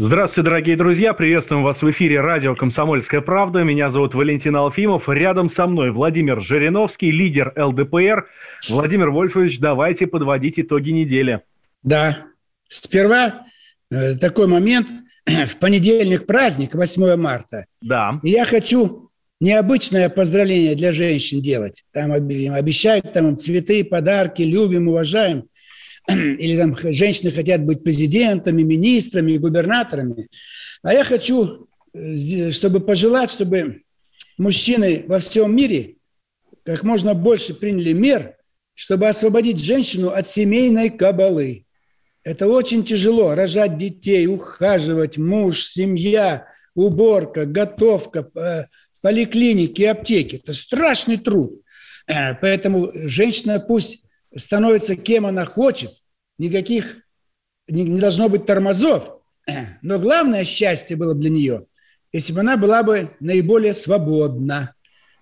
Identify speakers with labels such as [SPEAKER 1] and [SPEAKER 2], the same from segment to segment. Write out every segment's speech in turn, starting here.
[SPEAKER 1] Здравствуйте, дорогие друзья! Приветствуем вас в эфире радио «Комсомольская правда». Меня зовут Валентин Алфимов. Рядом со мной Владимир Жириновский, лидер ЛДПР. Владимир Вольфович, давайте подводить итоги недели.
[SPEAKER 2] Да. Сперва э, такой момент. В понедельник праздник, 8 марта.
[SPEAKER 1] Да.
[SPEAKER 2] И я хочу необычное поздравление для женщин делать. Там об- обещают там им цветы, подарки, любим, уважаем. Или там женщины хотят быть президентами, министрами, губернаторами. А я хочу, э, чтобы пожелать, чтобы мужчины во всем мире как можно больше приняли мер, чтобы освободить женщину от семейной кабалы. Это очень тяжело. Рожать детей, ухаживать, муж, семья, уборка, готовка, э, поликлиники, аптеки. Это страшный труд. Э, Поэтому женщина пусть становится кем она хочет. Никаких не, не должно быть тормозов. Э, Но главное счастье было для нее, если бы она была бы наиболее свободна.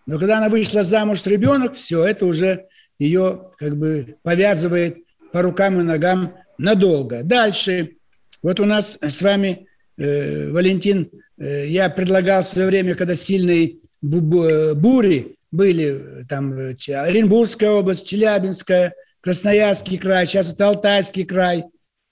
[SPEAKER 2] Но когда она вышла замуж, ребенок, все, это уже ее как бы повязывает по рукам и ногам надолго. Дальше. Вот у нас с вами, э, Валентин, э, я предлагал в свое время, когда сильные бу- бури были, э, там э, Оренбургская область, Челябинская, Красноярский край, сейчас это Алтайский край.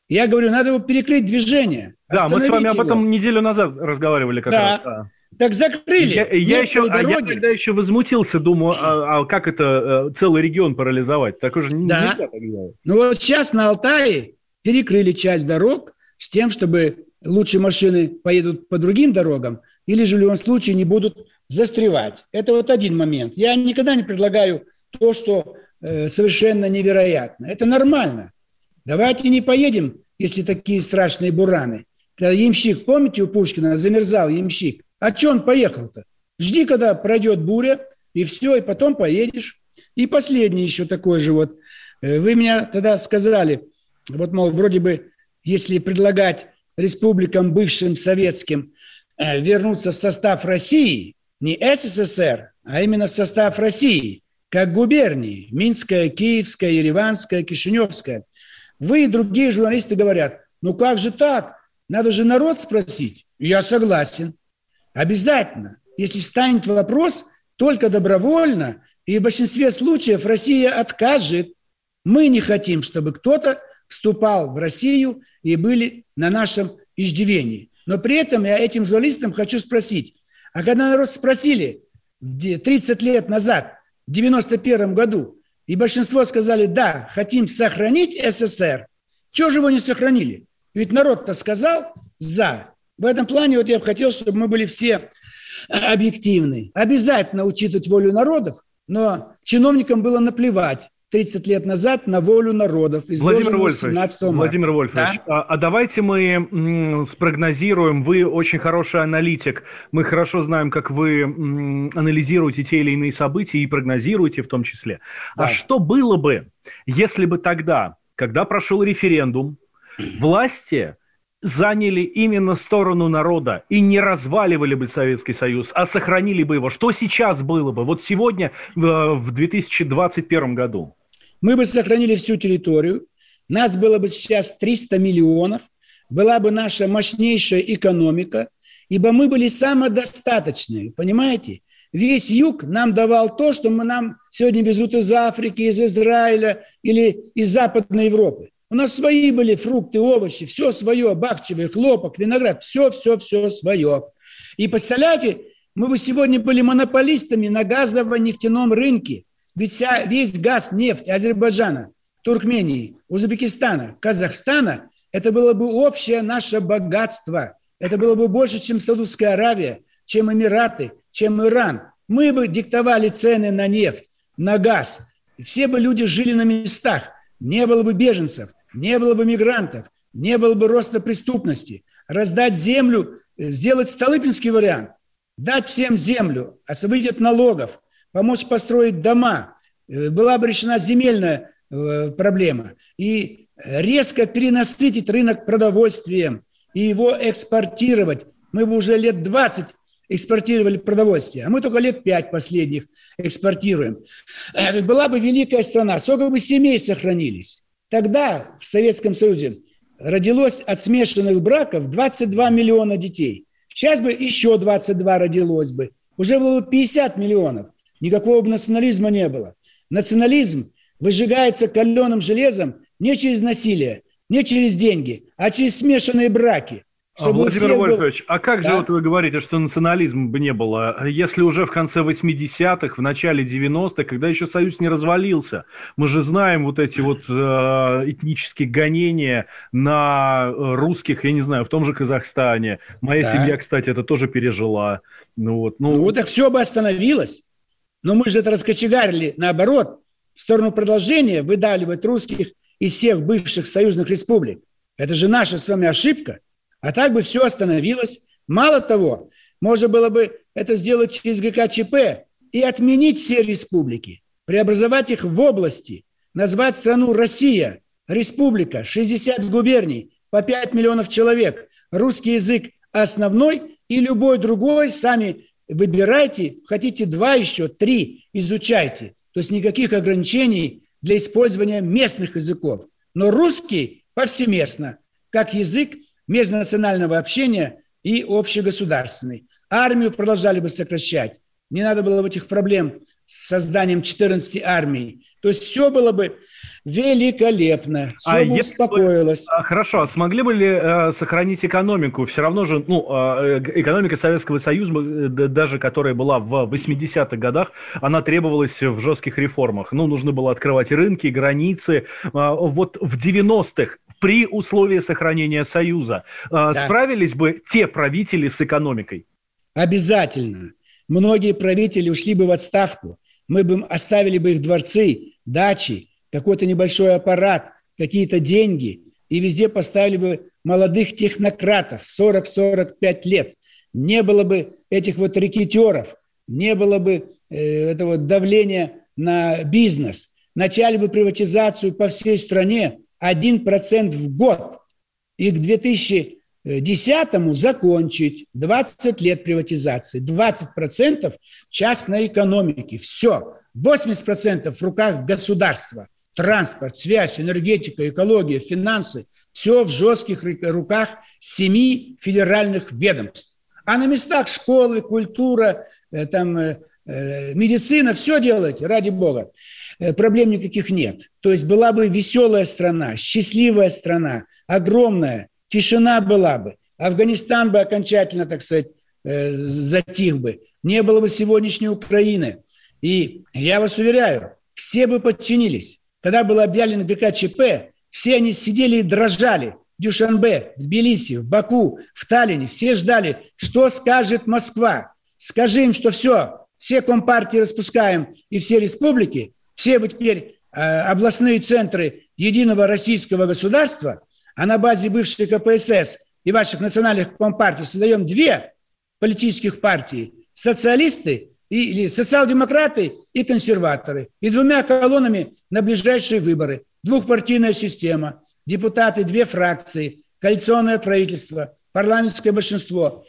[SPEAKER 2] Я говорю, надо его перекрыть движение.
[SPEAKER 1] Да, мы с вами
[SPEAKER 2] остановить
[SPEAKER 1] об
[SPEAKER 2] его.
[SPEAKER 1] этом неделю назад разговаривали как
[SPEAKER 2] Да.
[SPEAKER 1] раз. да.
[SPEAKER 2] Так закрыли.
[SPEAKER 1] Я, я еще, а я тогда еще возмутился, думаю, а, а как это э, целый регион парализовать? Так уже
[SPEAKER 2] Да.
[SPEAKER 1] нельзя так делать.
[SPEAKER 2] Ну вот сейчас на Алтае перекрыли часть дорог с тем, чтобы лучше машины поедут по другим дорогам или же в любом случае не будут застревать. Это вот один момент. Я никогда не предлагаю то, что э, совершенно невероятно. Это нормально. Давайте не поедем, если такие страшные бураны. Когда ямщик, помните, у Пушкина замерзал ямщик? А что он поехал-то? Жди, когда пройдет буря, и все, и потом поедешь. И последний еще такой же вот. Э, Вы меня тогда сказали, вот, мол, вроде бы, если предлагать республикам бывшим советским э, вернуться в состав России, не СССР, а именно в состав России, как губернии, Минская, Киевская, Ереванская, Кишиневская. Вы и другие журналисты говорят, ну как же так? Надо же народ спросить. Я согласен. Обязательно. Если встанет вопрос, только добровольно, и в большинстве случаев Россия откажет. Мы не хотим, чтобы кто-то вступал в Россию и были на нашем иждивении. Но при этом я этим журналистам хочу спросить, а когда народ спросили где 30 лет назад, в 91 году, и большинство сказали, да, хотим сохранить СССР, чего же его не сохранили? Ведь народ-то сказал «за». В этом плане вот я бы хотел, чтобы мы были все э, объективны. Обязательно учитывать волю народов, но чиновникам было наплевать 30 лет назад на волю народов,
[SPEAKER 1] Владимир Вольфович,
[SPEAKER 2] 17 марта.
[SPEAKER 1] Владимир Вольфович, а, а давайте мы м, спрогнозируем, вы очень хороший аналитик, мы хорошо знаем, как вы м, анализируете те или иные события и прогнозируете в том числе. А
[SPEAKER 2] Да.
[SPEAKER 1] что было бы, если бы тогда, когда прошел референдум, власти заняли именно сторону народа и не разваливали бы Советский Союз, а сохранили бы его? Что сейчас было бы? Вот сегодня, в в 2021 году?
[SPEAKER 2] Мы бы сохранили всю территорию, нас было бы сейчас 300 миллионов, была бы наша мощнейшая экономика, ибо мы были самодостаточные, понимаете? Весь юг нам давал то, что мы нам сегодня везут из Африки, из Израиля или из Западной Европы. У нас свои были фрукты, овощи, все свое, бахчевый, хлопок, виноград, все, все, все свое. И представляете, мы бы сегодня были монополистами на газово-нефтяном рынке. Ведь вся, весь газ, нефть Азербайджана, Туркмении, Узбекистана, Казахстана – это было бы общее наше богатство. Это было бы больше, чем Саудовская Аравия, чем Эмираты, чем Иран. Мы бы диктовали цены на нефть, на газ. Все бы люди жили на местах. Не было бы беженцев, не было бы мигрантов, не было бы роста преступности. Раздать землю, э, сделать Столыпинский вариант, дать всем землю, освободить от налогов, помочь построить дома, э, была бы земельная э, проблема. И резко перенасытить рынок продовольствием и его экспортировать. Мы бы уже лет 20 экспортировали продовольствие, а мы только лет 5 последних экспортируем. Была бы великая страна, сколько бы семей сохранились. Тогда в Советском Союзе родилось от смешанных браков 22 миллиона детей. Сейчас бы еще 22 родилось бы. Уже было бы 50 миллионов. Никакого бы национализма не было. Национализм выжигается каленым железом не через насилие, не через деньги, а через смешанные браки –
[SPEAKER 1] а, Владимир Вольфович, был... а как да? же вот вы говорите, что национализма бы не было, если уже в конце 80-х, в начале 90-х, когда еще Союз не развалился, мы же знаем вот эти вот э, этнические гонения на русских, я не знаю, в том же Казахстане. Моя да. семья, кстати, это тоже пережила.
[SPEAKER 2] Ну вот, ну... ну вот так все бы остановилось. Но мы же это раскочегарили наоборот, в сторону продолжения выдавливать русских из всех бывших союзных республик. Это же наша с вами ошибка. А так бы все остановилось. Мало того, можно было бы это сделать через ГКЧП и отменить все республики, преобразовать их в области, назвать страну Россия, республика, 60 губерний, по 5 миллионов человек, русский язык основной и любой другой, сами выбирайте, хотите два еще, три, изучайте. То есть никаких ограничений для использования местных языков. Но русский повсеместно, как язык межнационального общения и общегосударственный. Армию продолжали бы сокращать. Не надо было бы этих проблем с созданием 14 армий. То есть все было бы великолепно, все а бы успокоилось.
[SPEAKER 1] Бы, хорошо, а смогли бы ли э, сохранить экономику? Все равно же, ну, э, экономика Советского Союза, э, даже которая была в 80-х годах, она требовалась в жестких реформах. Ну, нужно было открывать рынки, границы. Э, вот в 90-х при условии сохранения Союза. А, да. Справились бы те правители с экономикой?
[SPEAKER 2] Обязательно. Многие правители ушли бы в отставку. Мы бы оставили бы их дворцы, дачи, какой-то небольшой аппарат, какие-то деньги, и везде поставили бы молодых технократов 40-45 лет. Не было бы этих вот рекетеров, не было бы э, этого давления на бизнес. Начали бы приватизацию по всей стране, 1% в год. И к 2010 закончить 20 лет приватизации, 20% частной экономики. Все. 80% в руках государства. Транспорт, связь, энергетика, экология, финансы. Все в жестких руках семи федеральных ведомств. А на местах школы, культура, э, там, э, э, медицина, все делайте, ради бога. Проблем никаких нет. То есть была бы веселая страна, счастливая страна, огромная, тишина была бы. Афганистан бы окончательно, так сказать, затих бы. Не было бы сегодняшней Украины. И я вас уверяю, все бы подчинились. Когда был объявлен ГКЧП, все они сидели и дрожали. В Дюшанбе, в Тбилиси, в Баку, в Таллине. Все ждали, что скажет Москва. Скажи им, что все, все компартии распускаем и все республики, все вы теперь э, областные центры единого российского государства, а на базе бывшей КПСС и ваших национальных компартий создаем две политических партии – социалисты и, или социал-демократы и консерваторы, и двумя колоннами на ближайшие выборы. Двухпартийная система, депутаты, две фракции, коалиционное правительство, парламентское большинство.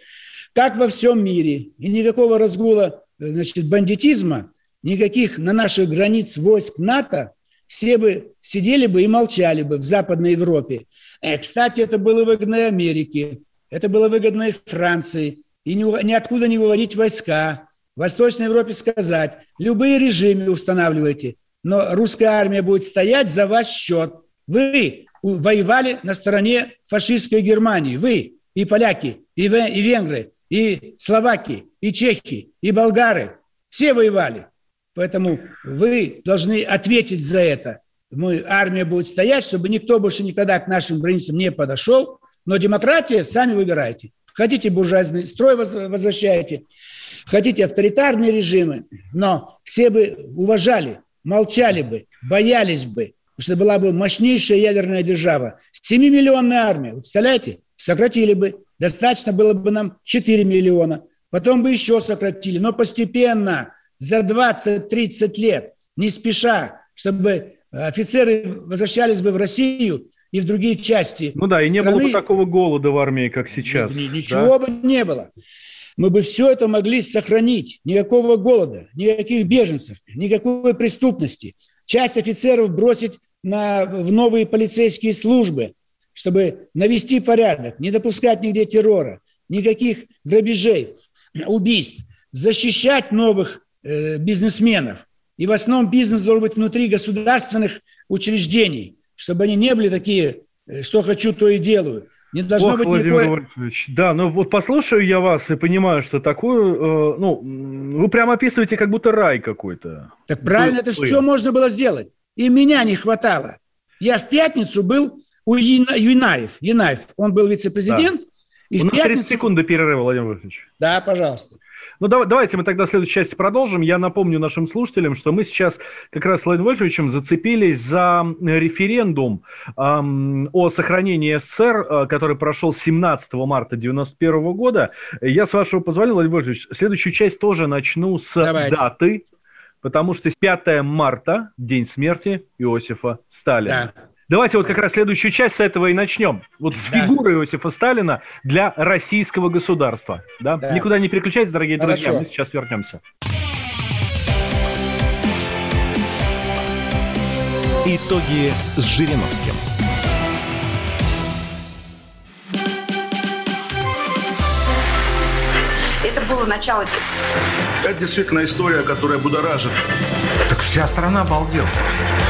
[SPEAKER 2] Как во всем мире. И никакого разгула значит, бандитизма никаких на наших границ войск НАТО, все бы сидели бы и молчали бы в Западной Европе. Э, кстати, это было выгодно и Америке, это было выгодно и Франции. И ни, ниоткуда не выводить войска. Восточной Европе сказать, любые режимы устанавливайте, но русская армия будет стоять за ваш счет. Вы воевали на стороне фашистской Германии. Вы и поляки, и, и венгры, и словаки, и чехи, и болгары. Все воевали. Поэтому вы должны ответить за это. Мы, армия будет стоять, чтобы никто больше никогда к нашим границам не подошел. Но демократия сами выбирайте. Хотите буржуазный строй возвращаете, хотите авторитарные режимы, но все бы уважали, молчали бы, боялись бы, что была бы мощнейшая ядерная держава. 7-миллионная армия, вы представляете? Сократили бы. Достаточно было бы нам 4 миллиона. Потом бы еще сократили. Но постепенно, за 20-30 лет, не спеша, чтобы офицеры возвращались бы в Россию и в другие части
[SPEAKER 1] Ну да, и страны. не было бы такого голода в армии, как сейчас.
[SPEAKER 2] Ничего да? бы не было. Мы бы все это могли сохранить. Никакого голода, никаких беженцев, никакой преступности. Часть офицеров бросить на, в новые полицейские службы, чтобы навести порядок, не допускать нигде террора, никаких грабежей, убийств, защищать новых э, бизнесменов. И в основном бизнес должен быть внутри государственных учреждений, чтобы они не были такие, э, что хочу, то и делаю.
[SPEAKER 1] Не должно Ох, быть Владимир никакой... Вольфович, да, ну вот послушаю я вас и понимаю, что такое, э, ну, вы прямо описываете как будто рай какой-то.
[SPEAKER 2] Так правильно, это все можно было сделать. И меня не хватало. Я в пятницу был у Юнаев. Юнаев, он был вице-президент. Да.
[SPEAKER 1] И у нас пятницу... 30 секунд до перерыва, Владимир Вольфович.
[SPEAKER 2] Да, пожалуйста.
[SPEAKER 1] Ну, давай, давайте мы тогда в следующей части продолжим. Я напомню нашим слушателям, что мы сейчас как раз с Владимиром Вольфовичем зацепились за референдум эм, о сохранении СССР, э, который прошел 17 марта 1991 года. Я, с вашего позволения, Владимир Вольфович, следующую часть тоже начну с давайте. даты, потому что 5 марта, день смерти Иосифа Сталина. Да. Давайте вот как раз следующую часть с этого и начнем. Вот с да. фигуры Иосифа Сталина для российского государства. Да? Да. Никуда не переключайтесь, дорогие Хорошо. друзья, мы сейчас вернемся.
[SPEAKER 3] Итоги с Жириновским.
[SPEAKER 4] Это было начало.
[SPEAKER 5] Это действительно история, которая будоражит.
[SPEAKER 6] Так вся страна обалдела.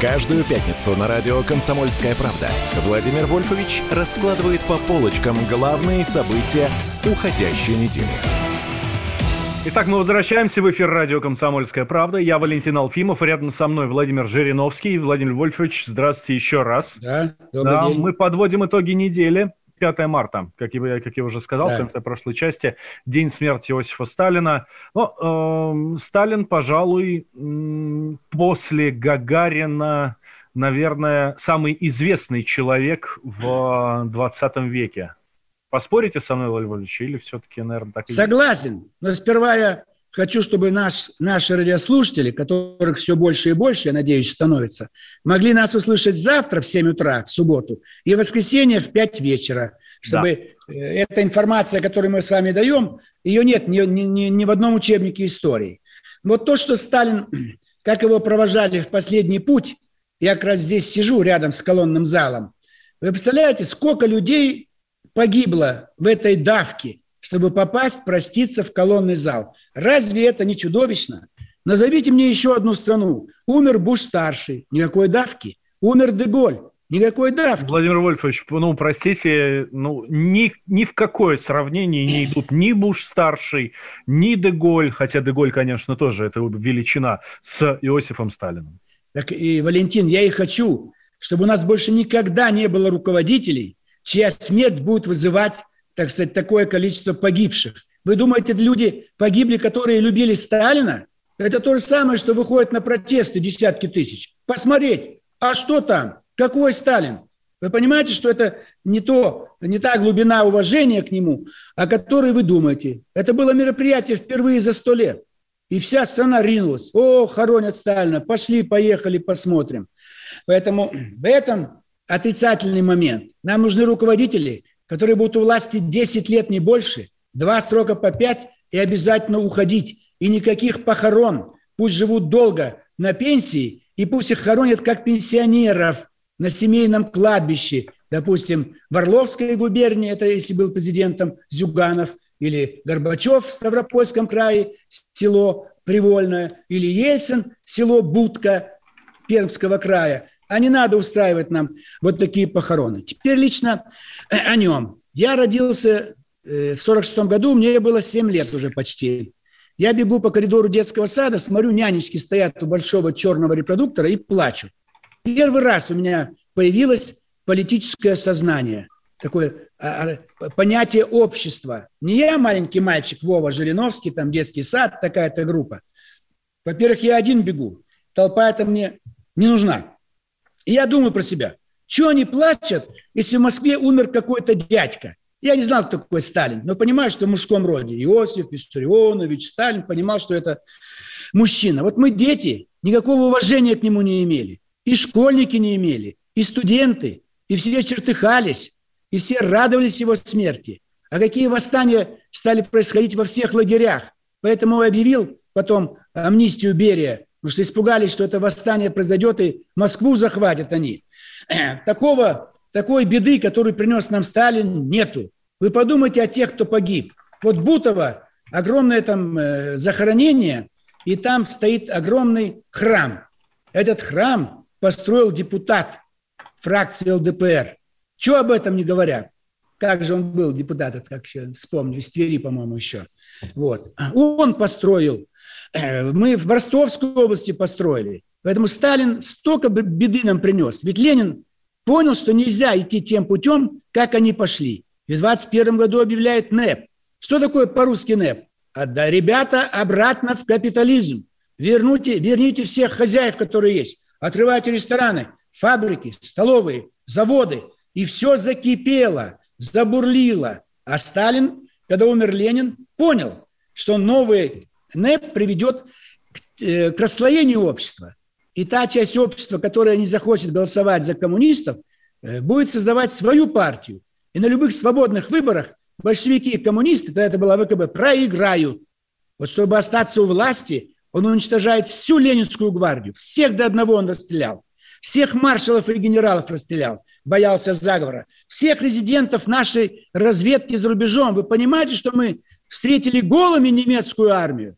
[SPEAKER 3] Каждую пятницу на радио «Комсомольская правда» Владимир Вольфович раскладывает по полочкам главные события уходящей недели.
[SPEAKER 1] Итак, мы возвращаемся в эфир радио «Комсомольская правда». Я Валентин Алфимов, рядом со мной Владимир Жириновский. Владимир Вольфович, здравствуйте еще раз. Да, добрый да, день. Мы подводим итоги недели. 5 марта, как я, как я уже сказал да. в конце прошлой части, день смерти Иосифа Сталина. Но э, Сталин, пожалуй, после Гагарина, наверное, самый известный человек в 20 веке. Поспорите со мной, Владимир Владимирович, или все-таки, наверное, так
[SPEAKER 2] и Согласен. Но сперва я хочу, чтобы наш, наши радиослушатели, которых все больше и больше, я надеюсь, становится, могли нас услышать завтра в 7 утра, в субботу, и в воскресенье в 5 вечера, чтобы да. Э, эта информация, которую мы с вами даем, ее нет ни, ни, ни в одном учебнике истории. Вот то, что Сталин, как его провожали в последний путь, я как раз здесь сижу рядом с колонным залом, вы представляете, сколько людей погибло в этой давке – чтобы попасть, проститься в колонный зал. Разве это не чудовищно? Назовите мне еще одну страну. Умер Буш-старший, никакой давки. Умер Деголь, никакой давки.
[SPEAKER 1] Владимир Вольфович, ну, простите, ну, ни, ни в какое сравнение не идут ни Буш-старший, ни Деголь, хотя Деголь, конечно, тоже это величина, с Иосифом Сталиным.
[SPEAKER 2] Так и, Валентин, я и хочу, чтобы у нас больше никогда не было руководителей, чья смерть будет вызывать так сказать, такое количество погибших. Вы думаете, люди погибли, которые любили Сталина? Это то же самое, что выходят на протесты десятки тысяч. Посмотреть, а что там? Какой Сталин? Вы понимаете, что это не, то, не та глубина уважения к нему, о которой вы думаете. Это было мероприятие впервые за сто лет. И вся страна ринулась. О, хоронят Сталина, пошли, поехали, посмотрим. Поэтому в этом отрицательный момент. Нам нужны руководители, которые будут у власти 10 лет, не больше, два срока по 5 и обязательно уходить. И никаких похорон. Пусть живут долго на пенсии, и пусть их хоронят как пенсионеров на семейном кладбище. Допустим, в Орловской губернии, это если был президентом Зюганов, или Горбачев в Ставропольском крае, село Привольное, или Ельцин, село Будка Пермского края. А не надо устраивать нам вот такие похороны. Теперь лично э, о нем. Я родился э, в 46 году мне было 7 лет уже почти. Я бегу по коридору детского сада, смотрю, нянечки стоят у большого черного репродуктора и плачут. Первый раз у меня появилось политическое сознание, такое а, а, понятие общества. Не я маленький мальчик Вова Жириновский, там детский сад, такая-то группа. Во-первых, я один бегу. Толпа это мне не нужна. И я думаю про себя. Чего они плачут, если в Москве умер какой-то дядька? Я не знал, кто такой Сталин, но понимаю, что в мужском роде. Иосиф Виссарионович Сталин понимал, что это мужчина. Вот мы, дети, никакого уважения к нему не имели. И школьники не имели, и студенты, и все чертыхались, и все радовались его смерти. А какие восстания стали происходить во всех лагерях. Поэтому объявил потом амнистию Берия, потому что испугались, что это восстание произойдет, и Москву захватят они. Такого такой беды, которую принес нам Сталин, нету. Вы подумайте о тех, кто погиб. Вот Бутово, огромное там э, захоронение, и там стоит огромный храм. Этот храм построил депутат фракции ЛДПР. Чего об этом не говорят? Как же он был депутат, это как вспомню, из Твери, по-моему, еще. Вот. Он построил. Э, мы в Ростовской области построили. Поэтому Сталин столько беды нам принес. Ведь Ленин понял, что нельзя идти тем путем, как они пошли. И в 21 году объявляет НЭП. Что такое по-русски НЭП? А, да, ребята, обратно в капитализм. Верните, верните всех хозяев, которые есть. Отрывайте рестораны, фабрики, столовые, заводы. И все закипело, забурлило. А Сталин, когда умер Ленин, понял, что новый НЭП приведет к, э, к расслоению общества. И та часть общества, которая не захочет голосовать за коммунистов, э, будет создавать свою партию. И на любых свободных выборах большевики и коммунисты, тогда это была ВКБ, проиграют. Вот чтобы остаться у власти, он уничтожает всю Ленинскую гвардию. Всех до одного он расстрелял. Всех маршалов и генералов расстрелял. Боялся заговора. Всех резидентов нашей разведки за рубежом. Вы понимаете, что мы встретили голыми немецкую армию?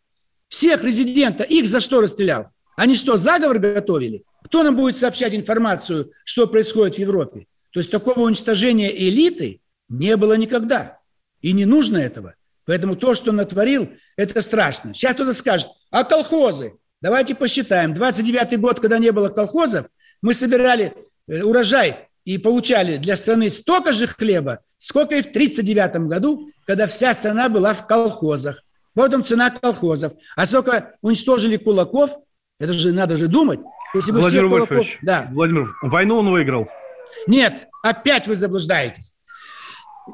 [SPEAKER 2] Всех резидентов. Их за что расстрелял? Они что, заговор готовили? Кто нам будет сообщать информацию, что происходит в Европе? То есть такого уничтожения элиты не было никогда. И не нужно этого. Поэтому то, что натворил, это страшно. Сейчас кто-то скажет, а колхозы? Давайте посчитаем. 29-й год, когда не было колхозов, мы собирали э, урожай и получали для страны столько же хлеба, сколько и в 1939 году, когда вся страна была в колхозах. Вот он цена колхозов. А сколько уничтожили кулаков – это же надо же думать.
[SPEAKER 1] Если бы Владимир все Вольфович, да. Владимир, войну он выиграл.
[SPEAKER 2] Нет, опять вы заблуждаетесь.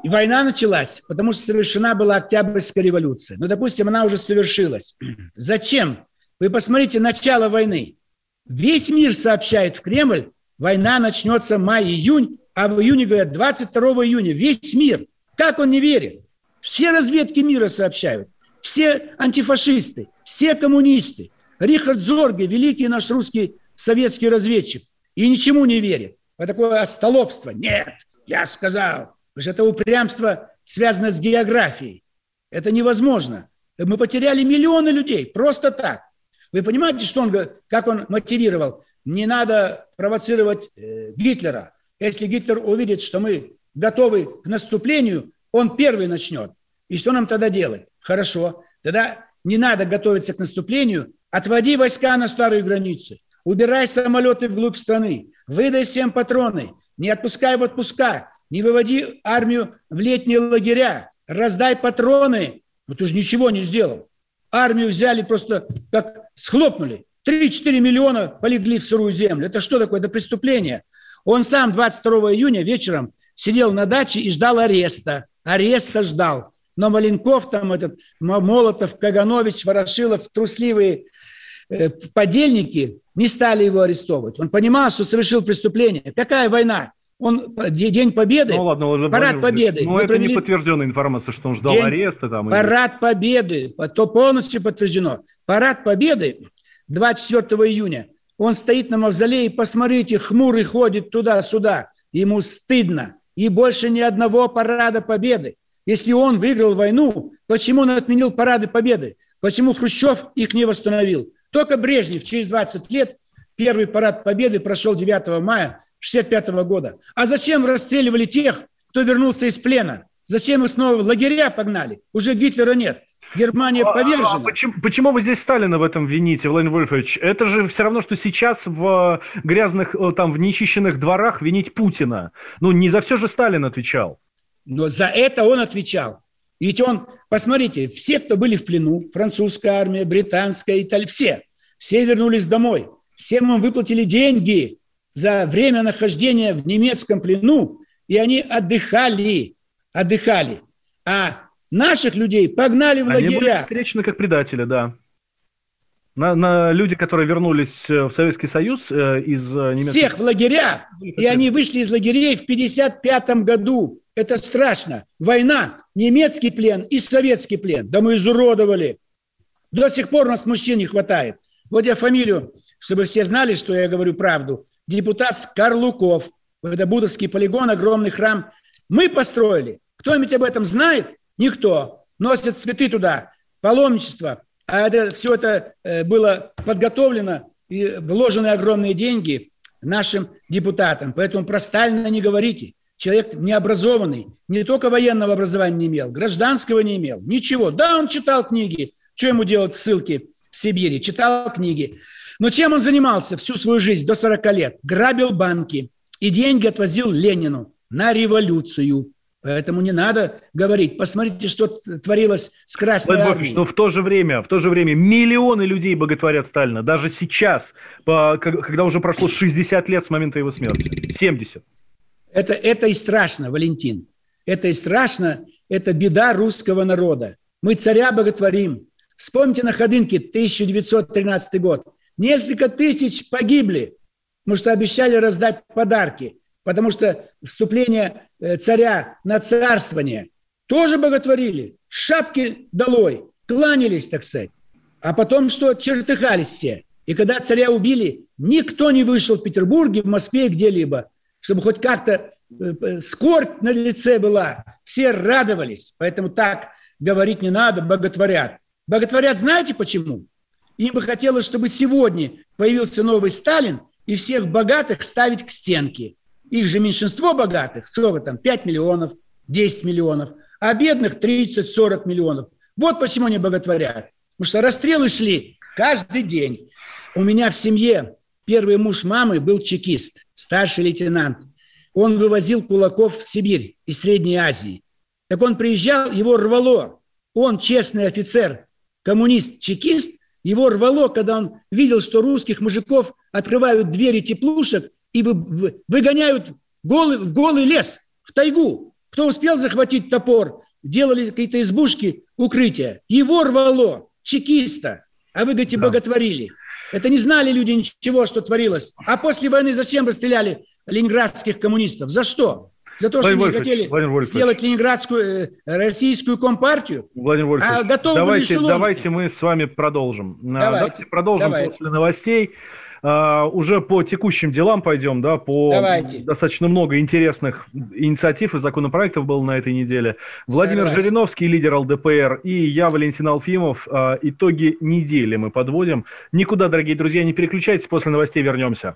[SPEAKER 2] И война началась, потому что совершена была Октябрьская революция. Ну, допустим, она уже совершилась. Зачем? Вы посмотрите начало войны. Весь мир сообщает в Кремль, война начнется май-июнь, а в июне говорят 22 июня. Весь мир. Как он не верит? Все разведки мира сообщают. Все антифашисты, все коммунисты, Рихард Зорге, великий наш русский советский разведчик, и ничему не верит. Вот такое остолопство. Нет, я сказал. Потому что это упрямство связано с географией. Это невозможно. Мы потеряли миллионы людей просто так. Вы понимаете, что он, как он мотивировал? Не надо провоцировать э, Гитлера. Если Гитлер увидит, что мы готовы к наступлению, он первый начнет. И что нам тогда делать? Хорошо. Тогда не надо готовиться к наступлению, Отводи войска на старые границы. Убирай самолеты вглубь страны. Выдай всем патроны. Не отпускай в отпуска. Не выводи армию в летние лагеря. Раздай патроны. Ну ты же ничего не сделал. Армию взяли просто как схлопнули. 3-4 миллиона полегли в сырую землю. Это что такое? Это преступление. Он сам 22 июня вечером сидел на даче и ждал ареста. Ареста ждал. Но Маленков, там этот Молотов, Каганович, Ворошилов, трусливые э, подельники не стали его арестовывать. Он понимал, что совершил преступление. Какая война? Он День Победы, ну, ладно, уже Парад Победы.
[SPEAKER 1] Ну, это провели... не подтвержденная информация, что он ждал День... ареста. Там,
[SPEAKER 2] Парад или... Победы, то полностью подтверждено. Парад Победы 24 июня. Он стоит на мавзолее, посмотрите, хмурый ходит туда-сюда. Ему стыдно. И больше ни одного парада Победы. Если он выиграл войну, почему он отменил парады победы? Почему Хрущев их не восстановил? Только Брежнев через 20 лет первый парад победы прошел 9 мая 1965 года. А зачем расстреливали тех, кто вернулся из плена? Зачем их снова в лагеря погнали? Уже Гитлера нет. Германия
[SPEAKER 1] А-
[SPEAKER 2] повержена.
[SPEAKER 1] а почему, почему вы здесь Сталина в этом вините, Владимир Вольфович? Это же все равно, что сейчас в э, грязных, э, там, в нечищенных дворах винить Путина. Ну, не за все же Сталин отвечал.
[SPEAKER 2] Но за это он отвечал. Ведь он, посмотрите, все, кто были в плену, французская армия, британская, итальянская, все, все вернулись домой. Всем им выплатили деньги за время нахождения в немецком плену, и они отдыхали, отдыхали. А наших людей погнали в
[SPEAKER 1] Они были
[SPEAKER 2] лагеря.
[SPEAKER 1] встречены как предатели, да. На, на люди, которые вернулись э, в Советский Союз э, из э, немецких...
[SPEAKER 2] Всех в лагеря. И они вышли из лагерей в 1955 году. Это страшно. Война, немецкий плен и советский плен. Да мы изуродовали. До сих пор у нас мужчин не хватает. Вот я фамилию, чтобы все знали, что я говорю правду. Депутат Скорлуков. Это Будовский полигон, огромный храм. Мы построили. Кто-нибудь об этом знает? Никто. Носят цветы туда. Паломничество. А это, все это э, было подготовлено и вложены огромные деньги нашим депутатам. Поэтому про Сталина не говорите. Человек необразованный, не только военного образования не имел, гражданского не имел, ничего. Да, он читал книги. Что ему делать в Сибири? Читал книги. Но чем он занимался всю свою жизнь, до 40 лет? Грабил банки и деньги отвозил Ленину на революцию. Поэтому не надо говорить. Посмотрите, что творилось с Красной
[SPEAKER 1] Владимир
[SPEAKER 2] Армией.
[SPEAKER 1] но в то же время, в то же время миллионы людей боготворят Сталина. Даже сейчас, по- когда уже прошло 60 лет с момента его смерти. 70.
[SPEAKER 2] Это, это и страшно, Валентин. Это и страшно. Это беда русского народа. Мы царя боготворим. Вспомните на Ходынке 1913 год. Несколько тысяч погибли, потому что обещали раздать подарки. Потому что вступление э, царя на царствование тоже боготворили. Шапки долой, кланялись, так сказать. А потом что? Чертыхались все. И когда царя убили, никто не вышел в Петербурге, в Москве, где-либо, чтобы хоть как-то э, э, скорбь на лице была. Все радовались. Поэтому так говорить не надо, боготворят. Боготворят знаете почему? Им бы хотелось, чтобы сегодня появился новый Сталин и всех богатых ставить к стенке. Их же меньшинство богатых, сколько там, 5 миллионов, 10 миллионов, а бедных 30-40 миллионов. Вот почему они боготворят. Потому что расстрелы шли каждый день. У меня в семье первый муж мамы был чекист, старший лейтенант. Он вывозил кулаков в Сибирь из Средней Азии. Так он приезжал, его рвало. Он честный офицер, коммунист, чекист, его рвало, когда он видел, что русских мужиков открывают двери теплушек и вы- вы- выгоняют голый, в голый лес, в тайгу. Кто успел захватить топор, делали какие-то избушки, укрытия. Его рвало, чекиста. А вы, говорите, боготворили. Это не знали люди ничего, что творилось. А после войны зачем расстреляли ленинградских коммунистов? За что? За то, что
[SPEAKER 1] Владимир
[SPEAKER 2] они хотели
[SPEAKER 1] Владимир
[SPEAKER 2] сделать ленинградскую, э, российскую компартию.
[SPEAKER 1] Владимир Вольфович,
[SPEAKER 2] А готовы были
[SPEAKER 1] давайте,
[SPEAKER 2] эшелоны?
[SPEAKER 1] давайте мы с вами продолжим. А,
[SPEAKER 2] Давайте,
[SPEAKER 1] Давайте продолжим
[SPEAKER 2] давайте.
[SPEAKER 1] после новостей. А, уже по текущим делам пойдем, да, по
[SPEAKER 2] Давайте.
[SPEAKER 1] достаточно много интересных инициатив и законопроектов было на этой неделе. Владимир
[SPEAKER 2] Согласен.
[SPEAKER 1] Жириновский, лидер ЛДПР, и я, Валентин Алфимов. А, итоги недели мы подводим. Никуда, дорогие друзья, не переключайтесь, после новостей вернемся.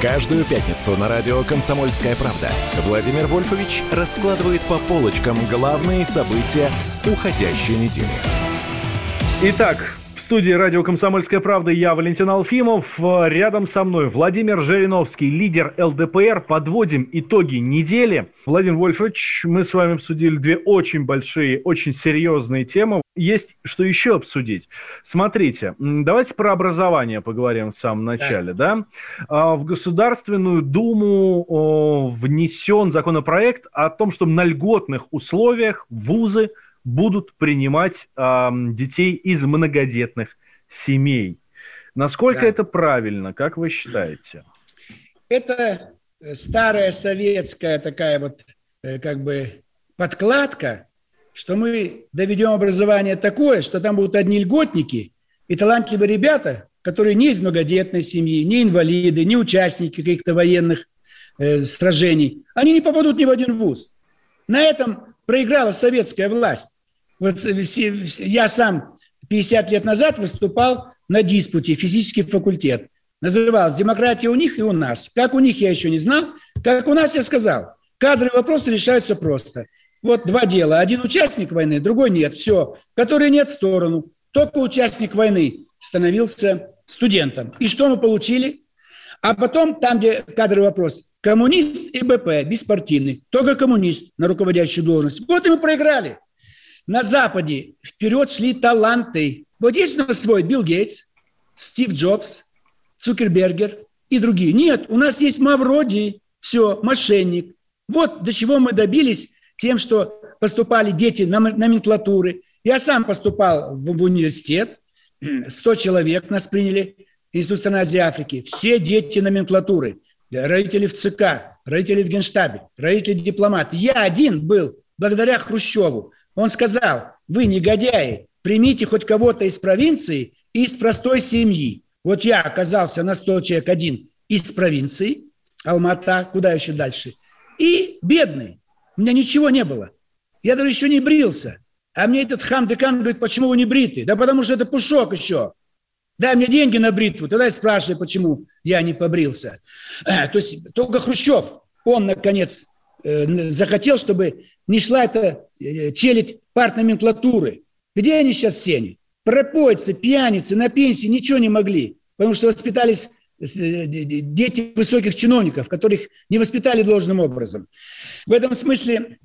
[SPEAKER 3] Каждую пятницу на радио «Комсомольская правда» Владимир Вольфович раскладывает по полочкам главные события уходящей недели.
[SPEAKER 1] Итак, в студии радио «Комсомольская правда» я, Валентин Алфимов. Э, Рядом со мной Владимир Жириновский, лидер ЛДПР. Подводим итоги недели. Владимир Вольфович, мы с вами обсудили две очень большие, очень серьезные темы. Есть что еще обсудить. Смотрите, давайте про образование поговорим в самом начале. Да. Да? В Государственную Думу внесен законопроект о том, что на льготных условиях вузы будут принимать детей из многодетных семей. Насколько да. это правильно, как вы считаете?
[SPEAKER 2] Это старая советская такая вот э, как бы подкладка, что мы доведем образование такое, что там будут одни льготники и талантливые ребята, которые не из многодетной семьи, не инвалиды, не участники каких-то военных э, сражений. Они не попадут ни в один вуз. На этом проиграла советская власть. Вот я сам 50 лет назад выступал на диспуте физический факультет. Называлась «Демократия у них и у нас». Как у них я еще не знал, как у нас я сказал. Кадровые вопросы решаются просто. Вот два дела. Один участник войны, другой нет. Все. Который нет в сторону. Только участник войны становился студентом. И что мы получили? А потом, там, где кадровый вопрос, коммунист и БП, беспартийный, только коммунист на руководящую должность. Вот и мы проиграли. На Западе вперед шли таланты. Вот есть у нас свой Билл Гейтс, Стив Джобс, Цукербергер и другие. Нет, у нас есть Мавроди, все, мошенник. Вот до чего мы добились тем, что поступали дети на номенклатуры. Я сам поступал в, в университет, 100 человек нас приняли, Институт страны Азии Африки. Все дети номенклатуры, родители в ЦК, родители в Генштабе, родители дипломаты. Я один был благодаря Хрущеву. Он сказал, вы негодяи, примите хоть кого-то из провинции из простой семьи. Вот я оказался на 100 человек один из провинции, Алмата, куда еще дальше, и бедный. У меня ничего не было. Я даже еще не брился. А мне этот хам-декан говорит, почему вы не бриты? Да потому что это пушок еще. Дай мне деньги на бритву. Тогда я спрашиваю, почему я не побрился. То есть только Хрущев, он, наконец, Э, захотел, чтобы не шла эта э, челядь партноменклатуры. Где они сейчас все? Пропойцы, пьяницы, на пенсии ничего не могли, потому что воспитались э, дети высоких чиновников, которых не воспитали должным образом. В этом смысле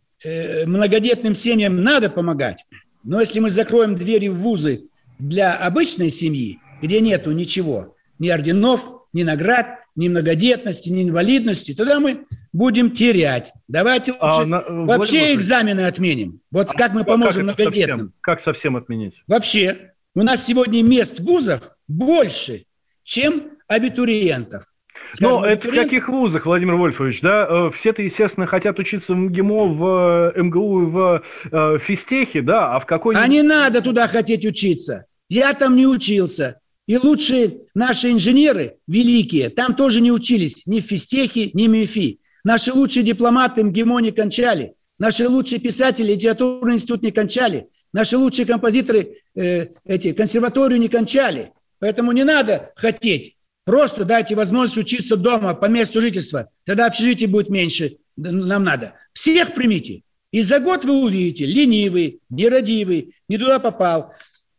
[SPEAKER 2] многодетным семьям надо помогать, но если мы закроем двери в вузы для обычной семьи, где нету ничего, ни орденов, ни наград, ни многодетности, ни инвалидности, тогда мы будем терять. Давайте а, лучше на, вообще Владимир экзамены отменим. Вот а как мы поможем как многодетным.
[SPEAKER 1] Совсем, как совсем отменить?
[SPEAKER 2] Вообще. У нас сегодня мест в вузах больше, чем абитуриентов.
[SPEAKER 1] Скажем, Но это в каких вузах, Владимир Вольфович, да? Э, все-то, естественно, хотят учиться в МГИМО, в э, МГУ, в э, физтехе, да? А в какой...
[SPEAKER 2] А не надо туда хотеть учиться. Я там не учился. И лучшие наши инженеры, великие, там тоже не учились ни в физтехе, ни в МИФИ. Наши лучшие дипломаты МГИМО не кончали. Наши лучшие писатели литературный институт не кончали. Наши лучшие композиторы э, эти консерваторию не кончали. Поэтому не надо хотеть. Просто дайте возможность учиться дома по месту жительства. Тогда общежитие будет меньше. Нам надо. Всех примите. И за год вы увидите, ленивый, нерадивый, не туда попал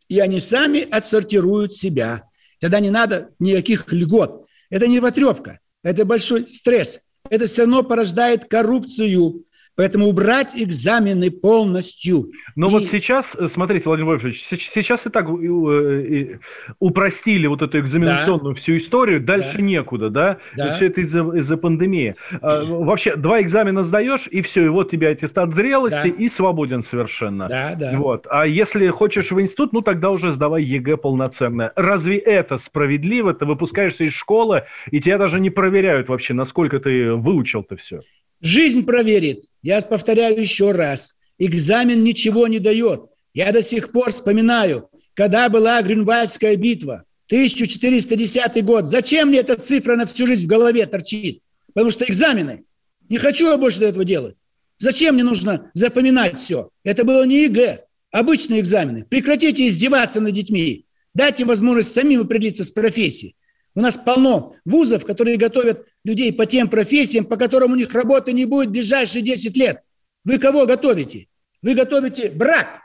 [SPEAKER 2] и они сами отсортируют себя. Тогда не надо никаких льгот. Это не вотрепка, это большой стресс. Это все равно порождает коррупцию. Поэтому убрать экзамены полностью.
[SPEAKER 1] Но и... вот сейчас, э, смотрите, Владимир Вольфович, сейчас и так э, упростили вот эту экзаменационную да. всю историю, дальше да. некуда, да? да. Все это из-за из пандемии. А, вообще, два экзамена сдаешь, и все, и вот тебе аттестат зрелости, да. и свободен совершенно. Да, да. Вот. А если хочешь в институт, ну тогда уже сдавай ЕГЭ полноценное. Разве это справедливо? Ты выпускаешься из школы, и тебя даже не проверяют вообще, насколько ты выучил-то все.
[SPEAKER 2] Жизнь проверит. Я повторяю еще раз. Экзамен ничего не дает. Я до сих пор вспоминаю, когда была Грюнвальдская битва, 1410 год. Зачем мне эта цифра на всю жизнь в голове торчит? Потому что экзамены. Не хочу я больше этого делать. Зачем мне нужно запоминать все? Это было не ЕГЭ, обычные экзамены. Прекратите издеваться над детьми. Дайте возможность самим определиться с профессией. У нас полно вузов, которые готовят людей по тем профессиям, по которым у них работы не будет в ближайшие 10 лет. Вы кого готовите? Вы готовите брак.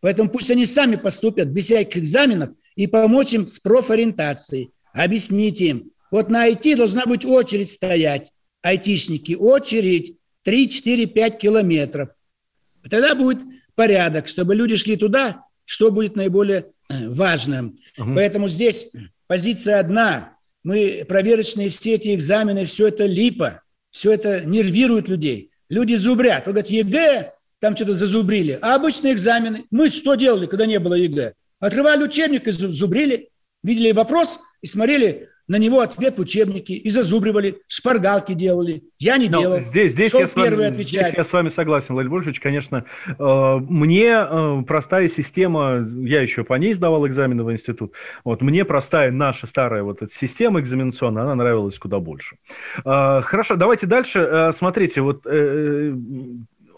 [SPEAKER 2] Поэтому пусть они сами поступят без всяких экзаменов и помочь им с профориентацией. Объясните им. Вот на IT должна быть очередь стоять. Айтишники, очередь 3, 4, 5 километров. Тогда будет порядок, чтобы люди шли туда, что будет наиболее э, важным. Угу. Поэтому здесь позиция одна. Мы проверочные все эти экзамены, все это липа, все это нервирует людей. Люди зубрят. Вот говорят, ЕГЭ, там что-то зазубрили. А обычные экзамены, мы что делали, когда не было ЕГЭ? Открывали учебник и зубрили, видели вопрос и смотрели на него ответ в учебнике и зазубривали, шпаргалки делали. Я не Но делал.
[SPEAKER 1] Здесь, здесь, я с вами, здесь я с вами согласен, Владимир Вольфович. Конечно, э, мне э, простая система, я еще по ней сдавал экзамены в институт, вот, мне простая наша старая вот эта система экзаменационная, она нравилась куда больше. Э, хорошо, давайте дальше. Смотрите, вот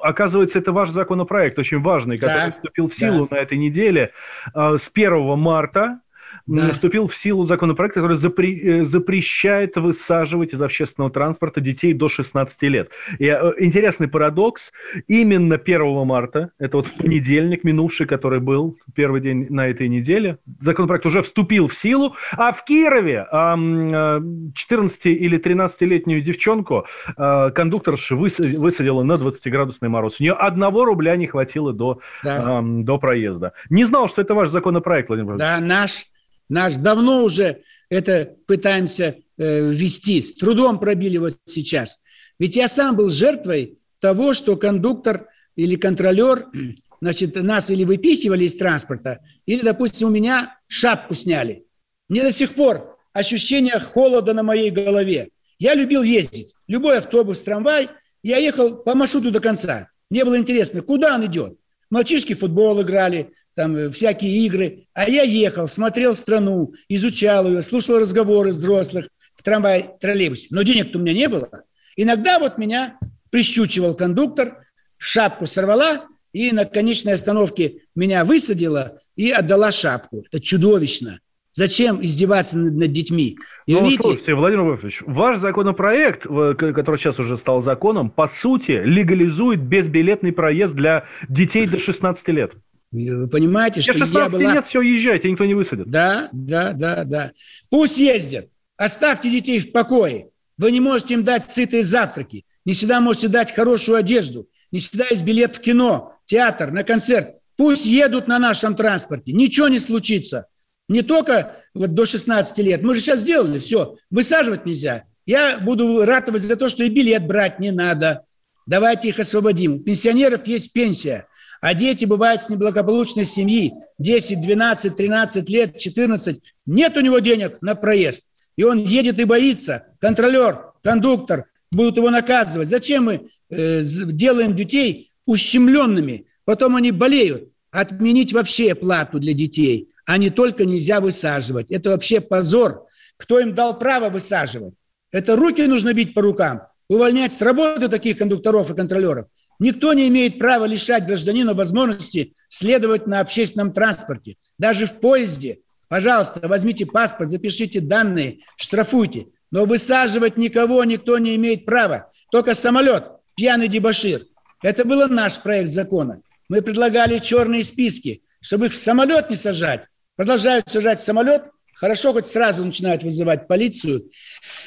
[SPEAKER 1] оказывается, это ваш законопроект, очень важный, который да, вступил в силу да. на этой неделе. С 1 марта да. вступил в силу законопроект, который запре- э, запрещает высаживать из общественного транспорта детей до 16 лет. И э, интересный парадокс. Именно 1 марта, это вот в понедельник минувший, который был первый день на этой неделе, законопроект уже вступил в силу, а в Кирове 14 э, или 13-летнюю девчонку кондукторша высадила на 20-градусный мороз. У нее одного рубля не хватило до, да. до проезда. Не знал, что это ваш законопроект, Владимир
[SPEAKER 2] Да, наш. Наш давно уже это пытаемся э, ввести. С трудом пробили вот сейчас. Ведь я сам был жертвой того, что кондуктор или контролер значит, нас или выпихивали из транспорта, или, допустим, у меня шапку сняли. Мне до сих пор ощущение холода на моей голове. Я любил ездить. Любой автобус, трамвай. Я ехал по маршруту до конца. Мне было интересно, куда он идет. Мальчишки в футбол играли, там э, всякие игры. А я ехал, смотрел страну, изучал ее, слушал разговоры взрослых в трамвае, троллейбусе. Но денег-то у меня не было. Иногда вот меня прищучивал кондуктор, шапку сорвала и на конечной остановке меня высадила и отдала шапку. Это чудовищно. Зачем издеваться над, над детьми?
[SPEAKER 1] И ну, видите... слушайте, Владимир Вольфович, ваш законопроект, который сейчас уже стал законом, по сути, легализует безбилетный проезд для детей до 16 лет.
[SPEAKER 2] Вы понимаете,
[SPEAKER 1] что 16 я была... лет все езжайте, никто не высадит.
[SPEAKER 2] Да, да, да, да. Пусть ездят. Оставьте детей в покое. Вы не можете им дать сытые завтраки. Не всегда можете дать хорошую одежду. Не всегда есть билет в кино, театр, на концерт. Пусть едут на нашем транспорте. Ничего не случится. Не только вот до 16 лет. Мы же сейчас сделали все. Высаживать нельзя. Я буду ратовать за то, что и билет брать не надо. Давайте их освободим. У пенсионеров есть пенсия. А дети бывают с неблагополучной семьи, 10, 12, 13 лет, 14. Нет у него денег на проезд. И он едет и боится. Контролер, кондуктор будут его наказывать. Зачем мы э, делаем детей ущемленными? Потом они болеют. Отменить вообще плату для детей, а не только нельзя высаживать. Это вообще позор. Кто им дал право высаживать? Это руки нужно бить по рукам. Увольнять с работы таких кондукторов и контролеров. Никто не имеет права лишать гражданина возможности следовать на общественном транспорте, даже в поезде. Пожалуйста, возьмите паспорт, запишите данные, штрафуйте. Но высаживать никого никто не имеет права. Только самолет, пьяный дебашир. Это был наш проект закона. Мы предлагали черные списки, чтобы их в самолет не сажать. Продолжают сажать в самолет, Хорошо, хоть сразу начинают вызывать полицию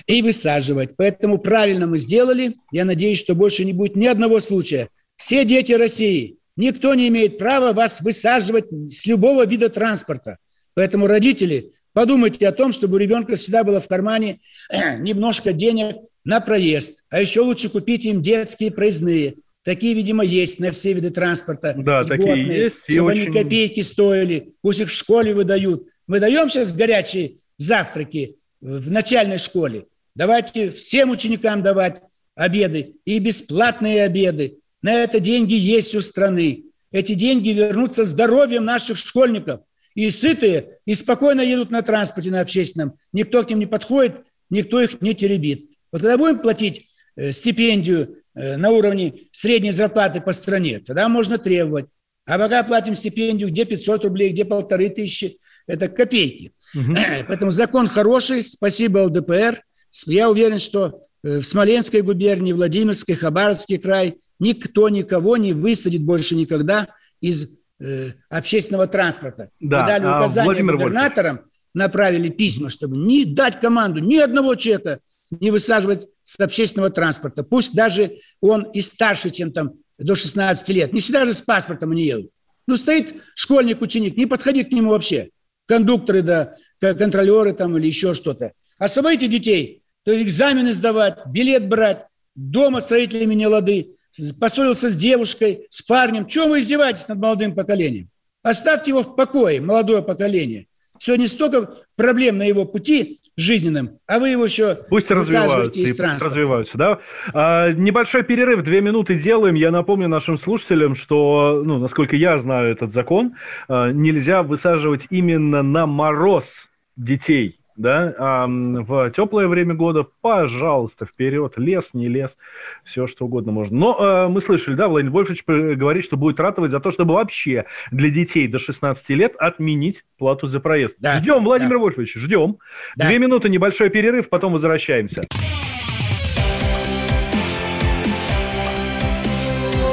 [SPEAKER 2] и высаживать. Поэтому правильно мы сделали. Я надеюсь, что больше не будет ни одного случая. Все дети России, никто не имеет права вас высаживать с любого вида транспорта. Поэтому родители, подумайте о том, чтобы у ребенка всегда было в кармане немножко денег на проезд. А еще лучше купить им детские проездные. Такие, видимо, есть на все виды транспорта.
[SPEAKER 1] Да, такие есть.
[SPEAKER 2] Чтобы очень... они копейки стоили. Пусть их в школе выдают. Мы даем сейчас горячие завтраки в начальной школе. Давайте всем ученикам давать обеды и бесплатные обеды. На это деньги есть у страны. Эти деньги вернутся здоровьем наших школьников. И сытые, и спокойно едут на транспорте, на общественном. Никто к ним не подходит, никто их не теребит. Вот когда будем платить э, стипендию э, на уровне средней зарплаты по стране, тогда можно требовать. А пока платим стипендию, где 500 рублей, где полторы тысячи, это копейки. Угу. Поэтому закон хороший, спасибо ЛДПР. Я уверен, что э, в Смоленской губернии, Владимирской, Хабаровский край никто никого не высадит больше никогда из э, общественного транспорта.
[SPEAKER 1] Да.
[SPEAKER 2] Мы дали а, указания Владимир губернаторам, направили письма, чтобы не дать команду ни одного человека не высаживать с общественного транспорта. Пусть даже он и старше, чем там до 16 лет. Не всегда же с паспортом они едут. Ну, стоит школьник-ученик, не подходи к нему вообще. Кондукторы, да, контролеры там или еще что-то. Освободите детей, то экзамены сдавать, билет брать, дома с родителями не лады, поссорился с девушкой, с парнем. Чего вы издеваетесь над молодым поколением? Оставьте его в покое, молодое поколение. Сегодня столько проблем на его пути жизненным, а вы его еще
[SPEAKER 1] пусть развиваются, из пусть развиваются, да. А, небольшой перерыв, две минуты делаем. Я напомню нашим слушателям, что, ну, насколько я знаю этот закон, а, нельзя высаживать именно на мороз детей да, а в теплое время года, пожалуйста, вперед, лес, не лес, все что угодно можно. Но э, мы слышали, да, Владимир Вольфович говорит, что будет ратовать за то, чтобы вообще для детей до 16 лет отменить плату за проезд. Да, ждем, Владимир да. Вольфович, ждем. Да. Две минуты, небольшой перерыв, потом возвращаемся.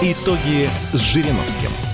[SPEAKER 3] Итоги с Жириновским.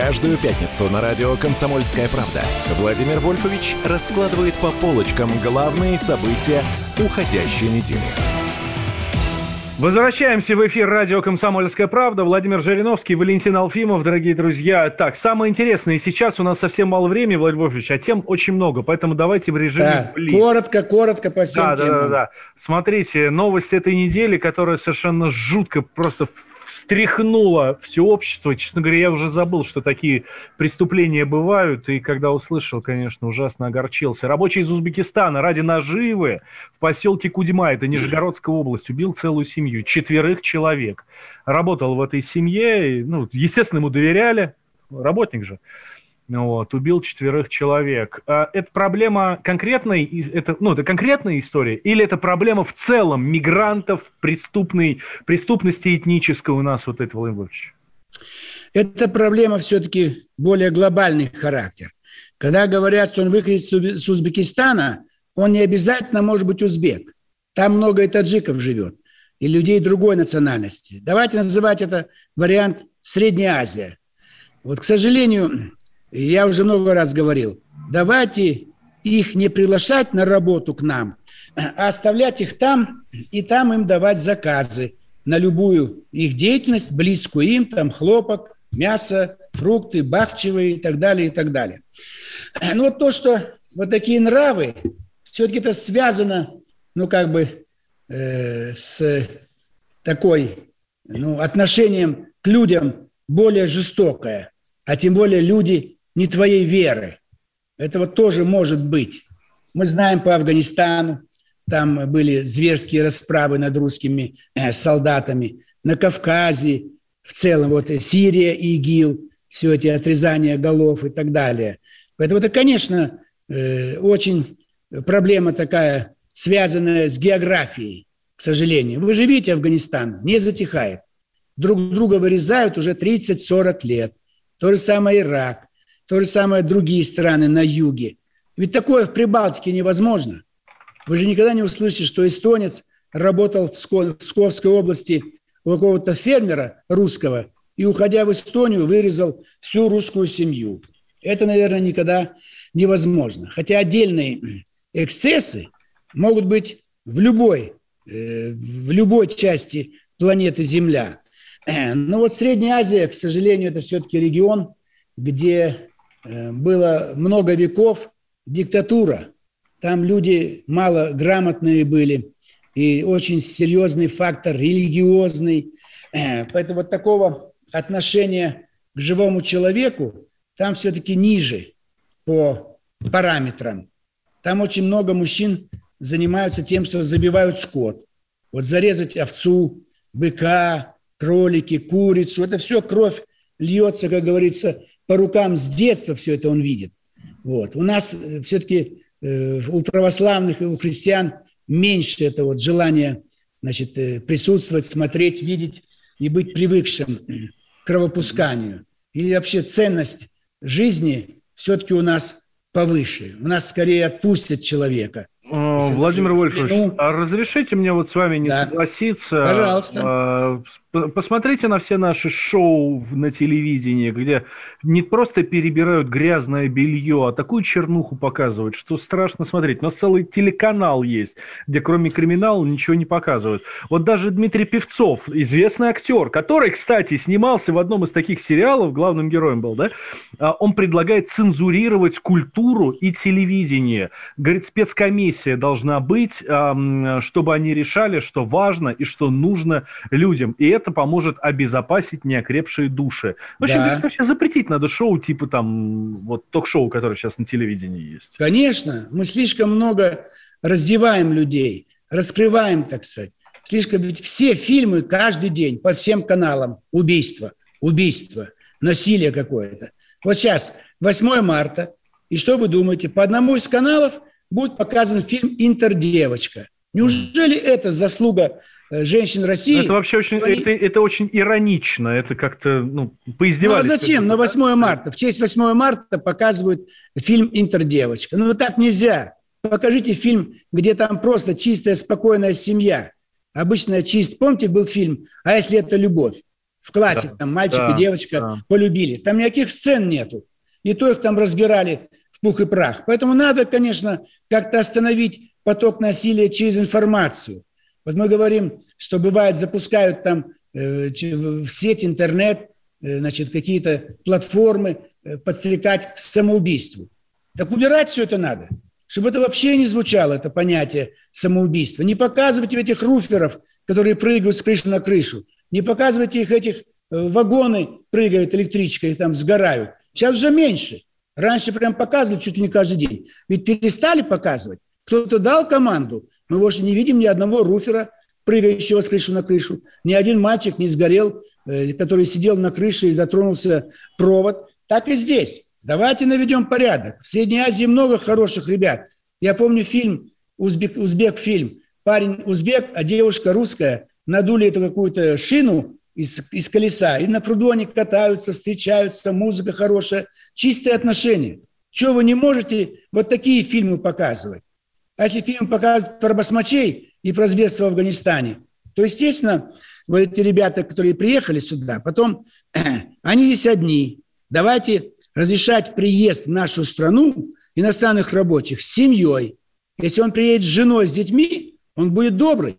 [SPEAKER 3] Каждую пятницу на радио «Комсомольская правда» Владимир Вольфович раскладывает по полочкам главные события уходящей недели.
[SPEAKER 1] Возвращаемся в эфир радио «Комсомольская правда». Владимир Жириновский, Валентин Алфимов, дорогие друзья. Так, самое интересное, сейчас у нас совсем мало времени, Владимир Вольфович, а тем очень много, поэтому давайте в режиме
[SPEAKER 2] да, блиц. Коротко, коротко по всем
[SPEAKER 1] да,
[SPEAKER 2] темам.
[SPEAKER 1] Да, да, да. Смотрите, новость этой недели, которая совершенно жутко просто встряхнуло все общество. Честно говоря, я уже забыл, что такие преступления бывают, и когда услышал, конечно, ужасно огорчился. Рабочий из Узбекистана ради наживы в поселке Кудьма, это Нижегородская область, убил целую семью, четверых человек. Работал в этой семье, ну, естественно, ему доверяли, работник же. Вот, убил четверых человек. А это проблема конкретной, это, ну, это конкретная история, или это проблема в целом мигрантов, преступной, преступности этнической у нас, вот это, Владимир Владимирович?
[SPEAKER 2] Это проблема все-таки более глобальный характер. Когда говорят, что он выходит с Узбекистана, он не обязательно может быть узбек. Там много и таджиков живет, и людей другой национальности. Давайте называть это вариант Средняя Азия. Вот, к сожалению, я уже много раз говорил, давайте их не приглашать на работу к нам, а оставлять их там и там им давать заказы на любую их деятельность, близкую им, там хлопок, мясо, фрукты, бахчевые и так далее, и так далее. Ну вот то, что вот такие нравы, все-таки это связано, ну как бы э, с такой, ну, отношением к людям более жестокое, а тем более люди не твоей веры. Этого тоже может быть. Мы знаем по Афганистану, там были зверские расправы над русскими э, солдатами. На Кавказе, в целом, вот Сирия и ИГИЛ, все эти отрезания голов и так далее. Поэтому это, конечно, э, очень проблема такая, связанная с географией, к сожалению. Вы же видите, Афганистан не затихает. Друг друга вырезают уже 30-40 лет. То же самое Ирак. То же самое другие страны на юге. Ведь такое в Прибалтике невозможно. Вы же никогда не услышите, что эстонец работал в Псковской области у какого-то фермера русского и, уходя в Эстонию, вырезал всю русскую семью. Это, наверное, никогда невозможно. Хотя отдельные эксцессы могут быть в любой, э, в любой части планеты Земля. Но вот Средняя Азия, к сожалению, это все-таки регион, где Э, было много веков диктатура. Там люди малограмотные были, и очень серьезный фактор религиозный. Э, поэтому вот такого отношения к живому человеку там все-таки ниже по параметрам. Там очень много мужчин занимаются тем, что забивают скот. Вот зарезать овцу, быка, кролики, курицу, это все кровь льется, как говорится, по рукам с детства все это он видит. Вот. У нас э, все-таки э, у православных и у христиан меньше это вот желание значит, э, присутствовать, смотреть, видеть и быть привыкшим к кровопусканию. Или вообще ценность жизни все-таки у нас повыше. У нас скорее отпустят человека –
[SPEAKER 1] Владимир Вольфович, ну, а разрешите мне вот с вами не да. согласиться?
[SPEAKER 2] Пожалуйста.
[SPEAKER 1] Посмотрите на все наши шоу на телевидении, где не просто перебирают грязное белье, а такую чернуху показывают, что страшно смотреть. У нас целый телеканал есть, где кроме криминала ничего не показывают. Вот даже Дмитрий Певцов, известный актер, который, кстати, снимался в одном из таких сериалов, главным героем был, да, а, он предлагает цензурировать культуру и телевидение. Говорит, спецкомиссия должна быть, чтобы они решали, что важно и что нужно людям. И это поможет обезопасить неокрепшие души. В общем, да. вообще запретить надо шоу типа там, вот ток-шоу, которое сейчас на телевидении есть.
[SPEAKER 2] Конечно, мы слишком много раздеваем людей, раскрываем, так сказать. Слишком, ведь все фильмы каждый день по всем каналам убийство, убийство, насилие какое-то. Вот сейчас 8 марта, и что вы думаете? По одному из каналов будет показан фильм «Интердевочка». Неужели это заслуга э, женщин России?
[SPEAKER 1] Это вообще очень, Они... это, это очень иронично, это как-то ну, поиздевались.
[SPEAKER 2] Ну а зачем? На 8 марта, в честь 8 марта показывают фильм «Интердевочка». Ну так нельзя. Покажите фильм, где там просто чистая, спокойная семья. Обычно чист, помните, был фильм «А если это любовь?» В классе да, там мальчик да, и девочка да. полюбили. Там никаких сцен нету. И то их там разбирали в пух и прах. Поэтому надо, конечно, как-то остановить поток насилия через информацию. Вот мы говорим, что бывает, запускают там э, в сеть, интернет, э, значит, какие-то платформы, э, подстрекать к самоубийству. Так убирать все это надо, чтобы это вообще не звучало, это понятие самоубийства. Не показывайте этих руферов, которые прыгают с крыши на крышу. Не показывайте их этих вагоны прыгают электричкой, там сгорают. Сейчас уже меньше. Раньше прям показывали чуть ли не каждый день. Ведь перестали показывать. Кто-то дал команду. Мы больше не видим ни одного руфера, прыгающего с крыши на крышу. Ни один мальчик не сгорел, э, который сидел на крыше и затронулся провод. Так и здесь. Давайте наведем порядок. В Средней Азии много хороших ребят. Я помню фильм, узбек, узбек фильм. Парень узбек, а девушка русская. Надули эту какую-то шину из, из колеса. И на пруду они катаются, встречаются, музыка хорошая, чистые отношения. Чего вы не можете вот такие фильмы показывать? А если фильм показывают про басмачей и про зверство в Афганистане, то, естественно, вот эти ребята, которые приехали сюда, потом они здесь одни. Давайте разрешать приезд в нашу страну иностранных рабочих с семьей. Если он приедет с женой, с детьми, он будет добрый,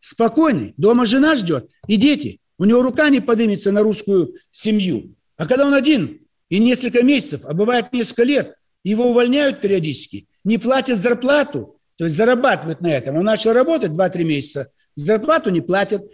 [SPEAKER 2] спокойный. Дома жена ждет и дети. У него рука не поднимется на русскую семью. А когда он один, и несколько месяцев, а бывает несколько лет, его увольняют периодически, не платят зарплату, то есть зарабатывают на этом. Он начал работать 2-3 месяца, зарплату не платят,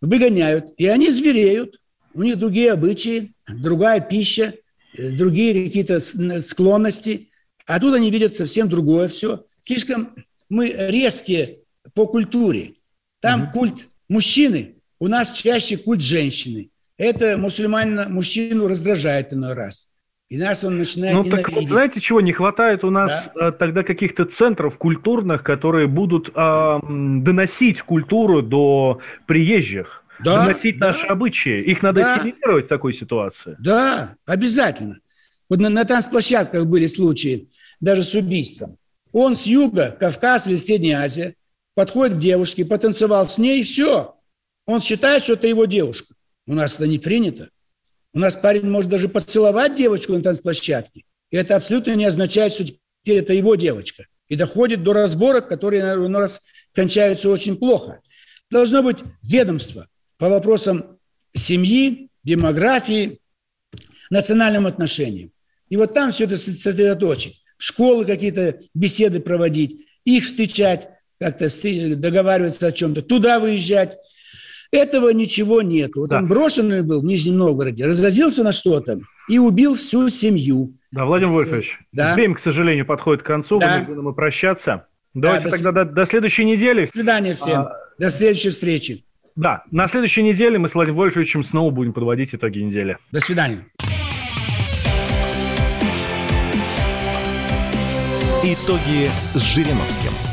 [SPEAKER 2] выгоняют, и они звереют. У них другие обычаи, другая пища, э, другие какие-то склонности. А тут они видят совсем другое все. Слишком мы резкие по культуре. Там mm культ мужчины, у нас чаще культ женщины. Это мусульманина, мужчину раздражает иной раз. И нас он начинает
[SPEAKER 1] Ну, так вот, знаете, чего не хватает у нас да? Э, тогда каких-то центров культурных, которые будут э, доносить культуру до приезжих, да, доносить да. наши обычаи. Их надо да. ассимилировать в такой ситуации.
[SPEAKER 2] Да, обязательно. Вот на, на танцплощадках были случаи, даже с убийством. Он с юга, Кавказ или Средняя Азия, подходит к девушке, потанцевал с ней, и все. Он считает, что это его девушка. У нас это не принято. У нас парень может даже поцеловать девочку на танцплощадке. И это абсолютно не означает, что теперь это его девочка. И доходит до разборок, которые у нас кончаются очень плохо. Должно быть ведомство по вопросам семьи, демографии, национальным отношениям. И вот там все это сосредоточить. Школы какие-то беседы проводить, их встречать как-то договариваться о чем-то, туда выезжать. Этого ничего нет. Вот да. он брошенный был в Нижнем Новгороде, разозлился на что-то и убил всю семью.
[SPEAKER 1] Да, Владимир Вольфович, да. время, к сожалению, подходит к концу, да. мы будем прощаться. Давайте да, до тогда до, до следующей недели.
[SPEAKER 2] До свидания всем. А, до следующей встречи.
[SPEAKER 1] Да, на следующей неделе мы с Владимиром Вольфовичем снова будем подводить итоги недели.
[SPEAKER 2] До свидания.
[SPEAKER 3] Итоги с Жириновским.